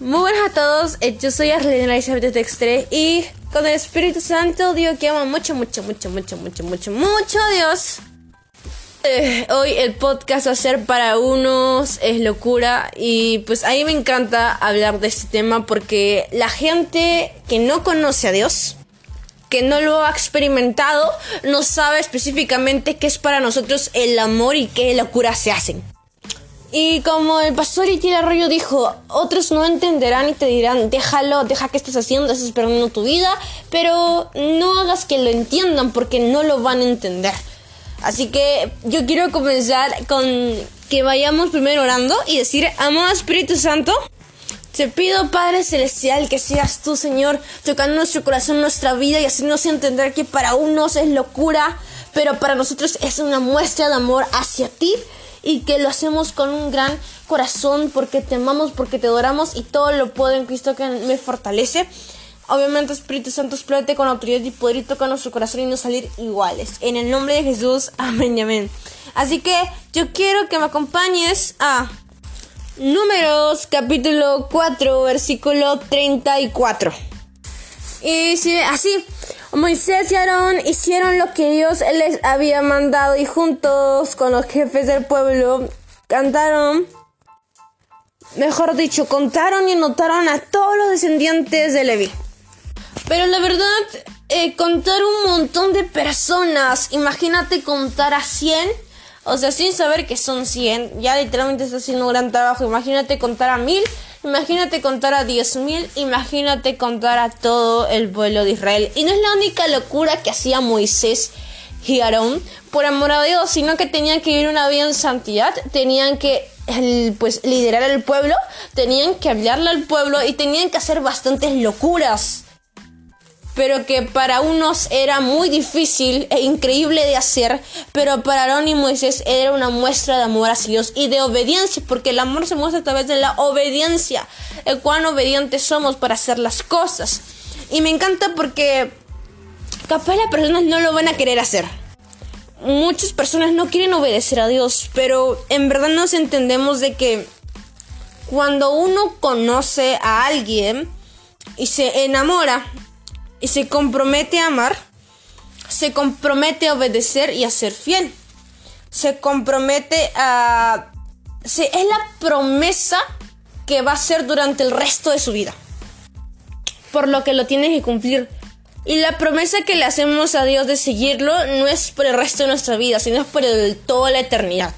Muy buenas a todos, eh, yo soy Arlene Elizabeth Textre y con el Espíritu Santo digo que amo mucho, mucho, mucho, mucho, mucho, mucho, mucho Dios. Eh, hoy el podcast va a ser para unos, es locura y pues a mí me encanta hablar de este tema porque la gente que no conoce a Dios, que no lo ha experimentado, no sabe específicamente qué es para nosotros el amor y qué locura se hacen. Y como el pastor Itiel Arroyo dijo, otros no entenderán y te dirán, déjalo, deja que estés haciendo, estás perdiendo tu vida, pero no hagas que lo entiendan porque no lo van a entender. Así que yo quiero comenzar con que vayamos primero orando y decir, amado Espíritu Santo, te pido Padre Celestial que seas tú, Señor, tocando nuestro corazón, nuestra vida y haciéndonos entender que para unos es locura, pero para nosotros es una muestra de amor hacia ti y que lo hacemos con un gran corazón porque te amamos, porque te adoramos y todo lo puedo en Cristo que me fortalece. Obviamente, Espíritu Santo, explótate con autoridad y poder y toca nuestro corazón y no salir iguales. En el nombre de Jesús, amén y amén. Así que yo quiero que me acompañes a Números capítulo 4, versículo 34. Y dice así, Moisés y Aarón hicieron lo que Dios les había mandado y juntos con los jefes del pueblo cantaron, mejor dicho, contaron y anotaron a todos los descendientes de Levi. Pero la verdad, eh, contar un montón de personas, imagínate contar a 100, o sea, sin saber que son 100, ya literalmente está haciendo un gran trabajo, imagínate contar a 1000 Imagínate contar a 10.000, imagínate contar a todo el pueblo de Israel. Y no es la única locura que hacía Moisés y Aarón. Por amor a Dios, sino que tenían que vivir una vida en santidad, tenían que pues liderar al pueblo, tenían que hablarle al pueblo y tenían que hacer bastantes locuras pero que para unos era muy difícil e increíble de hacer, pero para Aarón y Moisés era una muestra de amor hacia Dios y de obediencia, porque el amor se muestra a través de la obediencia, el cuán obedientes somos para hacer las cosas. Y me encanta porque capaz las personas no lo van a querer hacer. Muchas personas no quieren obedecer a Dios, pero en verdad nos entendemos de que cuando uno conoce a alguien y se enamora, y se compromete a amar, se compromete a obedecer y a ser fiel. Se compromete a... Se, es la promesa que va a ser durante el resto de su vida. Por lo que lo tiene que cumplir. Y la promesa que le hacemos a Dios de seguirlo no es por el resto de nuestra vida, sino por toda la eternidad.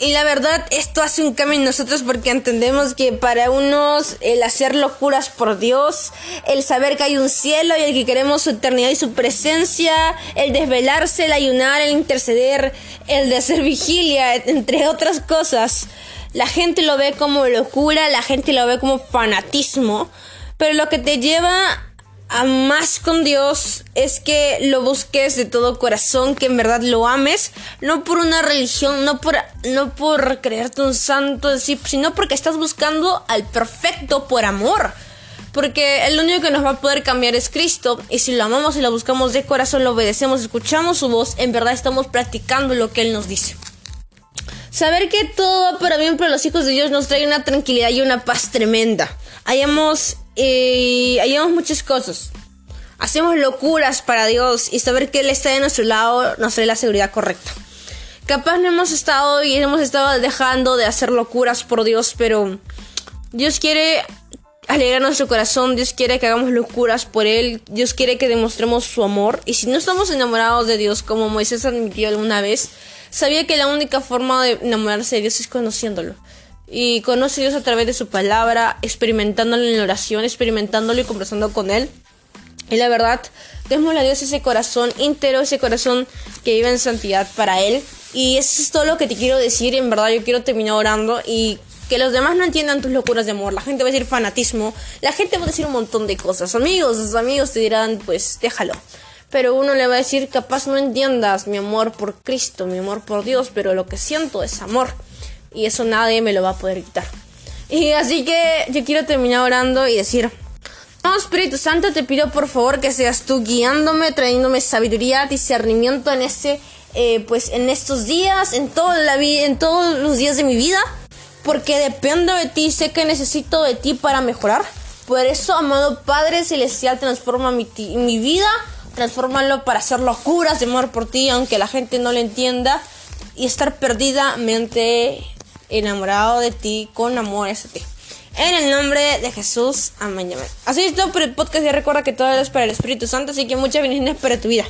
Y la verdad, esto hace un cambio en nosotros porque entendemos que para unos el hacer locuras por Dios, el saber que hay un cielo y el que queremos su eternidad y su presencia, el desvelarse, el ayunar, el interceder, el de hacer vigilia, entre otras cosas, la gente lo ve como locura, la gente lo ve como fanatismo, pero lo que te lleva a más con Dios es que lo busques de todo corazón, que en verdad lo ames, no por una religión, no por, no por creerte un santo, sino porque estás buscando al perfecto por amor. Porque el único que nos va a poder cambiar es Cristo. Y si lo amamos y lo buscamos de corazón, lo obedecemos, escuchamos su voz, en verdad estamos practicando lo que Él nos dice. Saber que todo va para bien para los hijos de Dios nos trae una tranquilidad y una paz tremenda. Hayamos y hallamos muchas cosas. Hacemos locuras para Dios y saber que Él está de nuestro lado nos trae la seguridad correcta. Capaz no hemos estado y hemos estado dejando de hacer locuras por Dios, pero Dios quiere alegrar nuestro corazón, Dios quiere que hagamos locuras por Él, Dios quiere que demostremos su amor. Y si no estamos enamorados de Dios, como Moisés admitió alguna vez, sabía que la única forma de enamorarse de Dios es conociéndolo y conoce a Dios a través de su palabra, experimentándolo en la oración, experimentándolo y conversando con Él. Y la verdad, démosle a Dios ese corazón íntegro, ese corazón que vive en santidad para Él. Y eso es todo lo que te quiero decir. En verdad, yo quiero terminar orando y que los demás no entiendan tus locuras de amor. La gente va a decir fanatismo. La gente va a decir un montón de cosas. Amigos, sus amigos te dirán, pues déjalo. Pero uno le va a decir, capaz no entiendas mi amor por Cristo, mi amor por Dios, pero lo que siento es amor y eso nadie me lo va a poder quitar. Y así que yo quiero terminar orando y decir, oh Espíritu Santo, te pido por favor que seas tú guiándome, trayéndome sabiduría, discernimiento en este, pues en estos días, en toda la vida, en todos los días de mi vida. porque dependo de ti, sé que necesito de ti para mejorar. Por eso, amado Padre Celestial, transforma mi, mi vida, transfórmalo para hacer locuras de amor por ti, aunque la gente no lo entienda, y estar perdidamente enamorado de ti, con amor hacia ti. En el nombre de Jesús, amén. amén. Así es todo por el podcast. Ya recuerda que todo es para el Espíritu Santo, así que muchas bendiciones para tu vida.